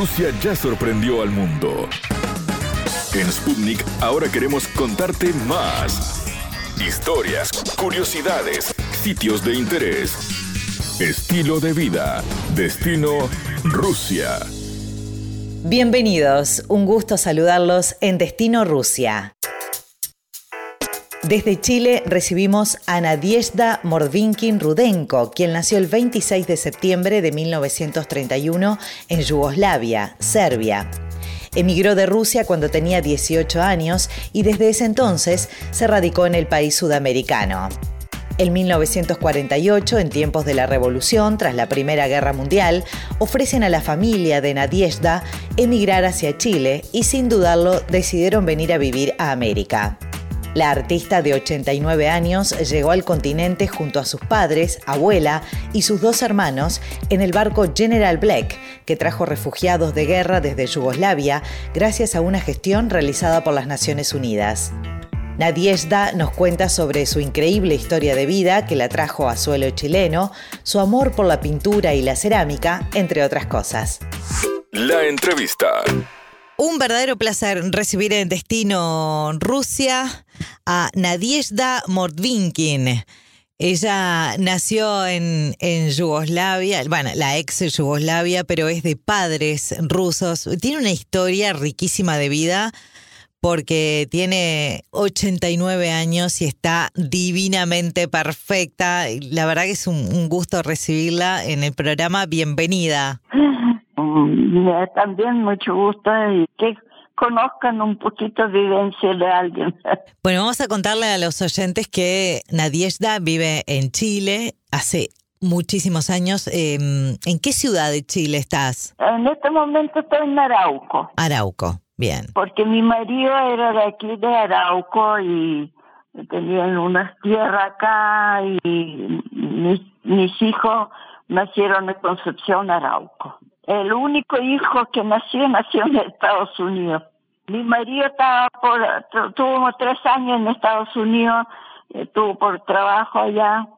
Rusia ya sorprendió al mundo. En Sputnik ahora queremos contarte más. Historias, curiosidades, sitios de interés, estilo de vida, destino Rusia. Bienvenidos, un gusto saludarlos en Destino Rusia. Desde Chile recibimos a Nadiezhda Mordvinkin Rudenko, quien nació el 26 de septiembre de 1931 en Yugoslavia, Serbia. Emigró de Rusia cuando tenía 18 años y desde ese entonces se radicó en el país sudamericano. En 1948, en tiempos de la Revolución, tras la Primera Guerra Mundial, ofrecen a la familia de Nadiezhda emigrar hacia Chile y sin dudarlo decidieron venir a vivir a América. La artista de 89 años llegó al continente junto a sus padres, abuela y sus dos hermanos en el barco General Black, que trajo refugiados de guerra desde Yugoslavia gracias a una gestión realizada por las Naciones Unidas. Nadiezda nos cuenta sobre su increíble historia de vida que la trajo a suelo chileno, su amor por la pintura y la cerámica, entre otras cosas. La entrevista. Un verdadero placer recibir en Destino Rusia a Nadiezhda Mordvinkin. Ella nació en, en, Yugoslavia, bueno, la ex Yugoslavia, pero es de padres rusos. Tiene una historia riquísima de vida porque tiene 89 años y está divinamente perfecta. La verdad que es un, gusto recibirla en el programa. Bienvenida. También mucho gusto y que conozcan un poquito vivencia de alguien. Bueno, vamos a contarle a los oyentes que Nadiezda vive en Chile hace muchísimos años. Em, ¿En qué ciudad de Chile estás? En este momento estoy en Arauco. Arauco, bien. Porque mi marido era de aquí de Arauco y tenían unas tierras acá y mis, mis hijos nacieron en Concepción, Arauco. El único hijo que nació, nació en Estados Unidos. Mi marido estaba por, tuvo tres años en Estados Unidos, estuvo por trabajo allá,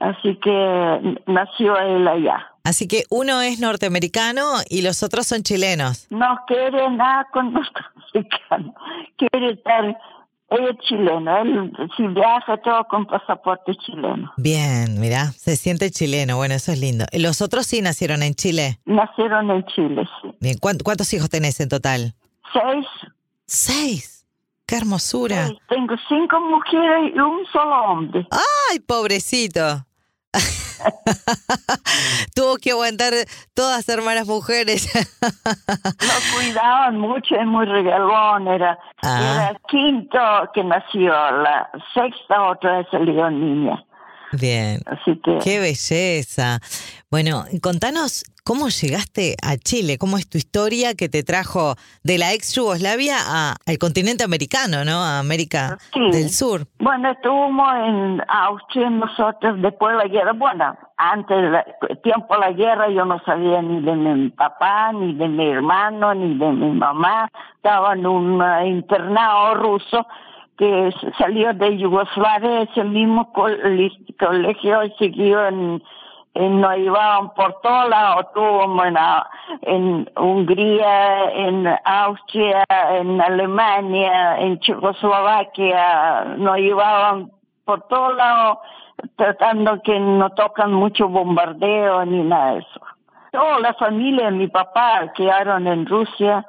así que nació él allá. Así que uno es norteamericano y los otros son chilenos. No quiere nada con norteamericano, quiere estar él es chileno, él si viaja todo con pasaporte chileno. Bien, mira, se siente chileno, bueno, eso es lindo. ¿Los otros sí nacieron en Chile? Nacieron en Chile, sí. Bien, ¿cuántos hijos tenés en total? Seis. ¿Seis? ¡Qué hermosura! tengo cinco mujeres y un solo hombre. ¡Ay, pobrecito! Tuvo que aguantar todas hermanas mujeres. Lo cuidaban mucho, es muy regalón, era, ah. era el quinto que nació, la sexta otra vez salió niña. Bien. Así que. Qué belleza. Bueno, contanos cómo llegaste a Chile, cómo es tu historia que te trajo de la ex Yugoslavia al continente americano, ¿no? A América del Sur. Bueno, estuvimos en Austria nosotros después de la guerra. Bueno, antes del tiempo de la guerra yo no sabía ni de mi papá, ni de mi hermano, ni de mi mamá. Estaba en un internado ruso que salió de Yugoslavia, ese mismo colegio siguió en, en nos iban por todos lados, tuvo en, en Hungría, en Austria, en Alemania, en Checoslovaquia, nos iban por todos lados tratando que no tocan mucho bombardeo ni nada de eso. Toda la familia mi papá quedaron en Rusia.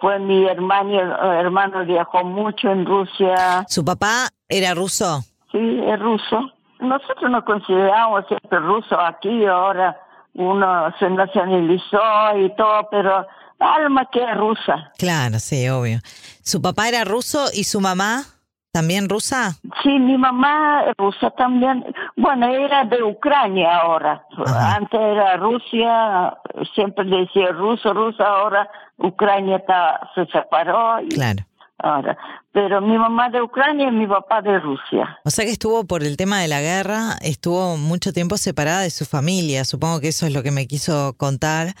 Después mi hermano, hermano viajó mucho en Rusia. ¿Su papá era ruso? Sí, es ruso. Nosotros nos consideramos siempre rusos aquí, ahora uno se nacionalizó y todo, pero alma que es rusa. Claro, sí, obvio. ¿Su papá era ruso y su mamá también rusa? Sí, mi mamá rusa también. Bueno, era de Ucrania ahora. Antes era Rusia, siempre decía ruso, ruso, ahora Ucrania está, se separó. Y claro. Ahora, pero mi mamá de Ucrania y mi papá de Rusia. O sea que estuvo por el tema de la guerra, estuvo mucho tiempo separada de su familia, supongo que eso es lo que me quiso contar.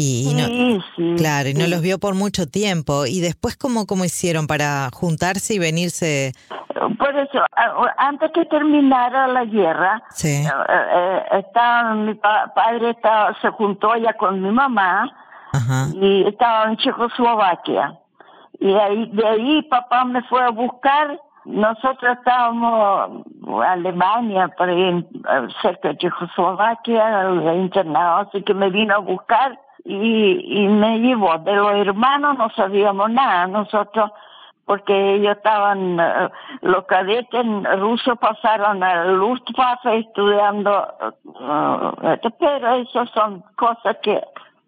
Y, sí, sí, claro, y no los vio por mucho tiempo. ¿Y después cómo, cómo hicieron para juntarse y venirse? Por eso, antes que terminara la guerra. Eh, eh, estaba, mi padre estaba, se juntó ya con mi mamá, y estaba en Checoslovaquia. Y ahí, de ahí papá me fue a buscar. Nosotros estábamos en Alemania, por ahí, cerca de Checoslovaquia, internado, así que me vino a buscar y, y me llevó. De los hermanos no sabíamos nada. Nosotros porque ellos estaban, eh, los cadetes rusos pasaron al Luftwaffe estudiando, uh, pero eso son cosas que,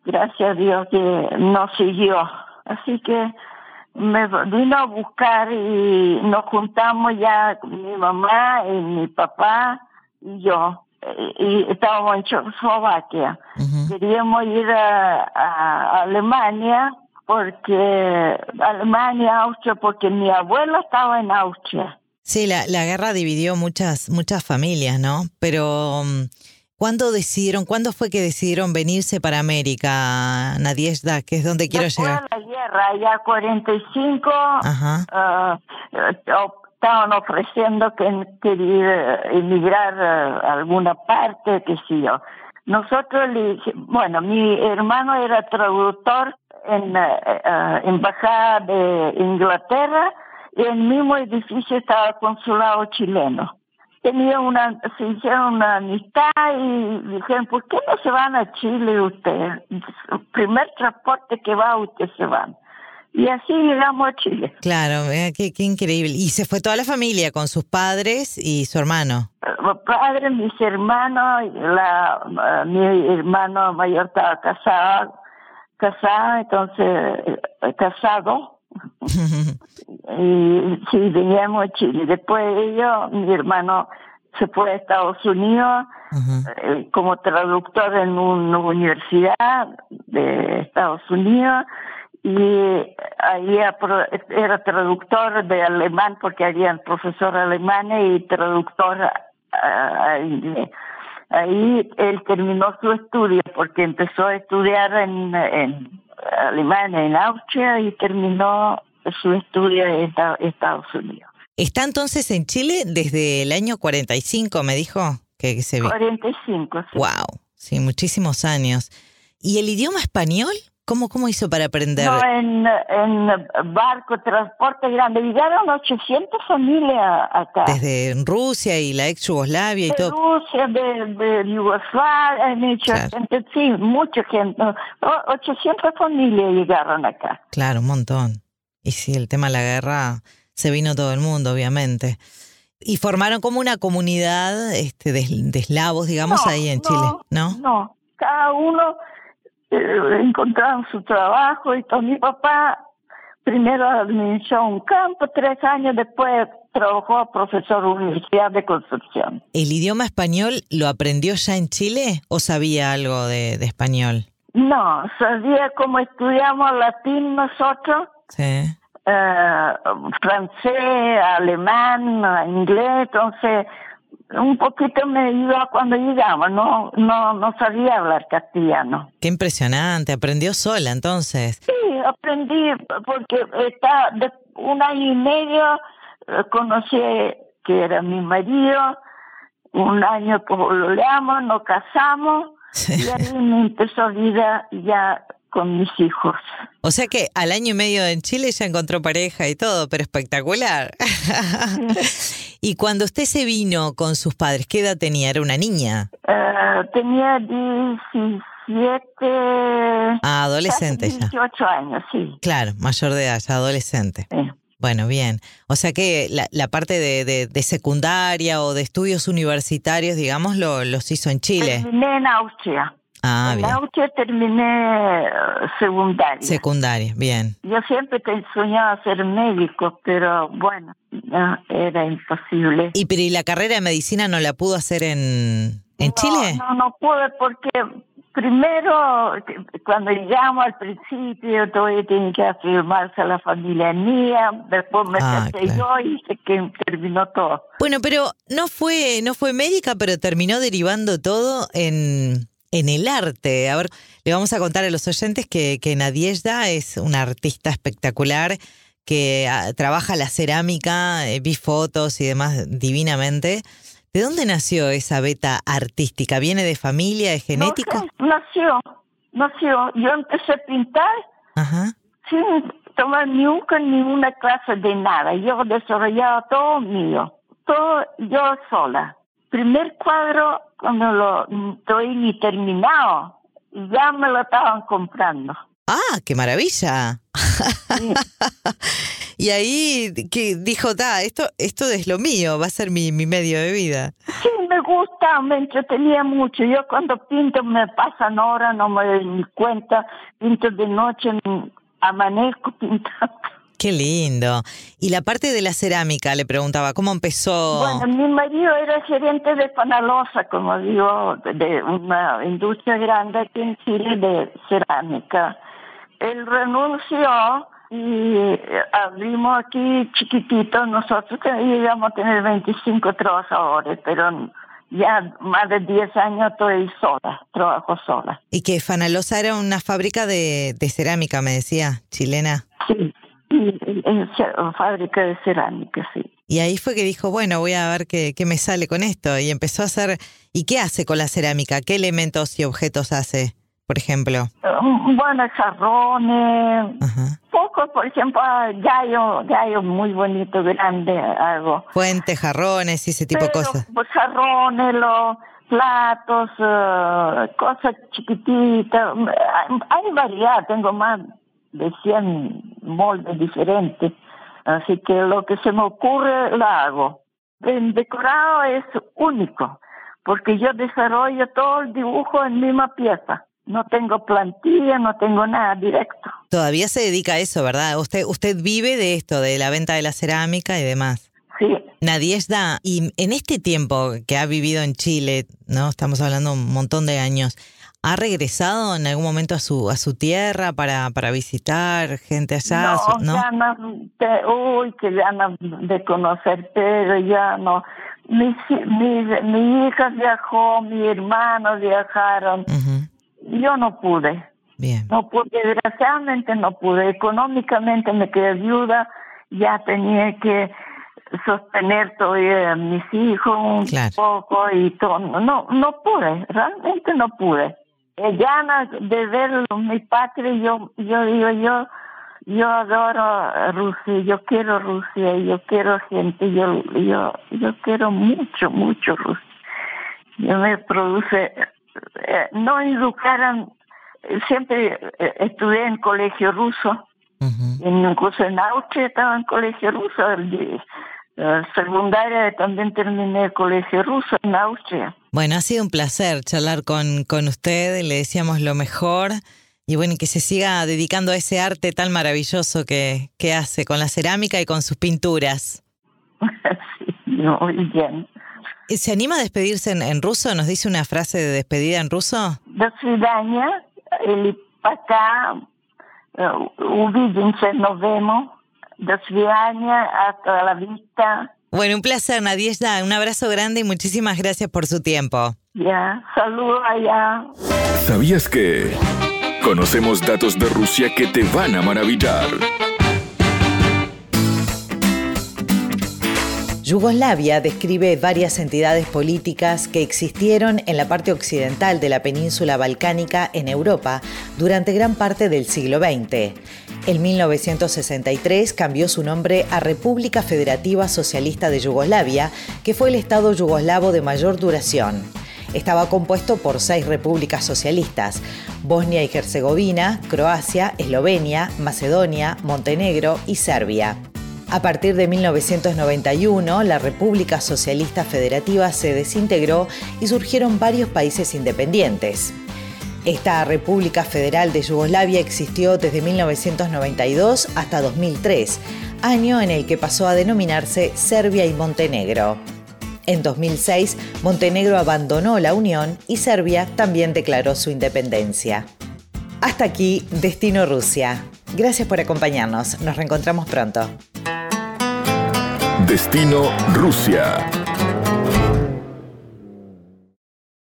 gracias a Dios, que no siguió. Así que me vino a buscar y nos juntamos ya mi mamá y mi papá y yo. Y, estábamos en Checoslovaquia. Queríamos ir a Alemania porque Alemania, Austria, porque mi abuelo estaba en Austria. Sí, la, la guerra dividió muchas, muchas familias, ¿no? Pero um, ¿cuándo decidieron, cuándo fue que decidieron venirse para América, Nadiezda, que es donde quiero llegar? la guerra, ya 45, uh, estaban ofreciendo que quería emigrar a alguna parte, qué sé yo. Nosotros le bueno, mi hermano era traductor en la eh, eh, embajada de Inglaterra y en el mismo edificio estaba el consulado chileno. Tenía una, se hicieron una amistad y dijeron, ¿por qué no se van a Chile usted? El primer transporte que va usted se van. Y así llegamos a Chile. Claro, qué, qué increíble. Y se fue toda la familia con sus padres y su hermano. Eh, padres, mis hermanos, la, mi hermano mayor estaba casado casada, entonces, eh, casado. y sí, veníamos a Chile. Después ellos, mi hermano se fue a Estados Unidos eh, como traductor en una universidad de Estados Unidos y ahí era traductor de alemán porque había profesor alemán y traductor a inglés. Ahí él terminó su estudio porque empezó a estudiar en, en Alemania, en Austria y terminó su estudio en Estados Unidos. ¿Está entonces en Chile desde el año 45, me dijo? Que, se 45, sí. Wow, sí, muchísimos años. ¿Y el idioma español? ¿Cómo, ¿Cómo hizo para aprender? No, en, en barco, transporte grande. Llegaron 800 familias acá. Desde Rusia y la ex Yugoslavia y de todo. Rusia, de, de Yugoslavia, mucha gente, sí, mucha gente. 800 familias llegaron acá. Claro, un montón. Y sí, el tema de la guerra se vino todo el mundo, obviamente. Y formaron como una comunidad este, de, eslavos, digamos, ahí en Chile, ¿no? No, cada uno encontraron su trabajo y con mi papá primero administró un campo, tres años después trabajó profesor de Universidad de Construcción. ¿El idioma español lo aprendió ya en Chile o sabía algo de, español? No, sabía cómo estudiamos latín nosotros. Sí. Eh, francés, alemán, inglés, entonces un poquito me ayudó cuando llegamos, no, no, no sabía hablar castellano. Qué impresionante, aprendió sola entonces. Sí, aprendí porque está de un año y medio eh, conocí que era mi marido, un año lo leamos, nos casamos y ahí me empezó vida ya con mis hijos. O sea que al año y medio en Chile ya encontró pareja y todo, pero espectacular. y cuando usted se vino con sus padres, ¿qué edad tenía? ¿Era una niña? Eh, tenía 17. Ah, adolescente 18 años, sí. Claro, mayor de edad, ya adolescente. Bueno, bien. O sea que la, la parte de, de, secundaria o de estudios universitarios, digamos, lo, los hizo en Chile. Terminé en Austria. Ah, en Austria terminé eh, secundaria. Secundaria, bien. Yo siempre soñaba ser médico, pero bueno, era imposible. ¿Y pero la carrera de medicina no la pudo hacer en, en Chile? No, no pude porque primero, cuando llegamos al principio, todavía tenía que afirmarse a la familia mía, después me ah, yo y sé que terminó todo. Bueno, pero no fue, no fue médica, pero terminó derivando todo en en el arte. A ver, le vamos a contar a los oyentes que, que Nadiezda es una artista espectacular que ah, trabaja la cerámica, eh, vi fotos y demás divinamente. ¿De dónde nació esa beta artística? ¿Viene de familia, de genético? nació, sé, yo empecé a pintar sin tomar nunca ninguna clase de nada. Yo desarrollaba todo mío, todo yo sola. Primer cuadro, cuando lo estoy ni terminado, ya me lo estaban comprando. Ah, qué maravilla. y ahí que dijo, da, esto, esto es lo mío, va a ser mi, mi medio de vida. Sí, me gusta, me entretenía mucho. Yo cuando pinto me pasan horas, no me doy cuenta, pinto de noche, amanezco pintando. Qué lindo. Y la parte de la cerámica, le preguntaba, ¿cómo empezó? Bueno, mi marido era gerente de Panalosa, como digo, de una industria grande aquí en Chile de cerámica. Él renunció y abrimos aquí chiquitito. Nosotros íbamos a tener 25 trabajadores, pero ya más de 10 años estoy sola, trabajo sola. Y que Fanalosa era una fábrica de, de cerámica, me decía, chilena. Sí, fábrica de cerámica, sí. Y ahí fue que dijo, bueno, voy a ver qué, qué me sale con esto. Y empezó a hacer, ¿y qué hace con la cerámica? ¿Qué elementos y objetos hace, por ejemplo? Um, bueno, jarrones, pocos, por ejemplo, gallo, gallo muy bonito, grande, algo. Fuentes, jarrones y ese tipo de cosas. Pues jarrones, los platos, uh, cosas chiquititas. Hay variedad, tengo más de 100 moldes diferentes. Así que lo que se me ocurre lo hago. El decorado es único, porque yo desarrollo todo el dibujo en misma pieza. No tengo plantilla, no tengo nada directo. Todavía se dedica a eso, ¿verdad? Usted, usted vive de esto, de la venta de la cerámica y demás. Sí. Nadiesda, y en este tiempo que ha vivido en Chile, ¿no? Estamos hablando un montón de años. ¿Ha regresado en algún momento a su a su tierra para, para visitar gente allá? No, uy, que ganas de conocer, pero ya no. Mi, mi, hija viajó, mi hermano viajaron. Yo no pude. Bien. No pude, desgraciadamente no pude. Económicamente me quedé viuda, ya tenía que sostener todavía a mis hijos un poco y todo. No, no pude, realmente no pude ganas de ver mi patria, yo, yo digo, yo, yo adoro Rusia, yo quiero Rusia, yo quiero gente, yo, yo, yo quiero mucho, mucho Rusia. Yo me produce, eh, no educaron, siempre eh, estudié en colegio ruso, incluso en Austria estaba en colegio ruso, secundaria también terminé el colegio ruso en Austria. Bueno, ha sido un placer charlar con, con usted, le decíamos lo mejor y bueno, que se siga dedicando a ese arte tan maravilloso que, que hace con la cerámica y con sus pinturas. sí, muy bien. ¿Se anima a despedirse en, ruso? ¿Nos dice una frase de despedida en ruso? До свидания, или пока, увидимся, nos vemos. hasta la vista. Bueno, un placer, Nadiesda. Un abrazo grande y muchísimas gracias por su tiempo. Ya, saludos allá. ¿Sabías que conocemos datos de Rusia que te van a maravillar? Yugoslavia describe varias entidades políticas que existieron en la parte occidental de la península balcánica en Europa durante gran parte del siglo XX. En 1963 cambió su nombre a República Federativa Socialista de Yugoslavia, que fue el Estado yugoslavo de mayor duración. Estaba compuesto por seis repúblicas socialistas, Bosnia y Herzegovina, Croacia, Eslovenia, Macedonia, Montenegro y Serbia. A partir de 1991, la República Socialista Federativa se desintegró y surgieron varios países independientes. Esta República Federal de Yugoslavia existió desde 1992 hasta 2003, año en el que pasó a denominarse Serbia y Montenegro. En 2006, Montenegro abandonó la Unión y Serbia también declaró su independencia. Hasta aquí, Destino Rusia. Gracias por acompañarnos. Nos reencontramos pronto. Destino Rusia.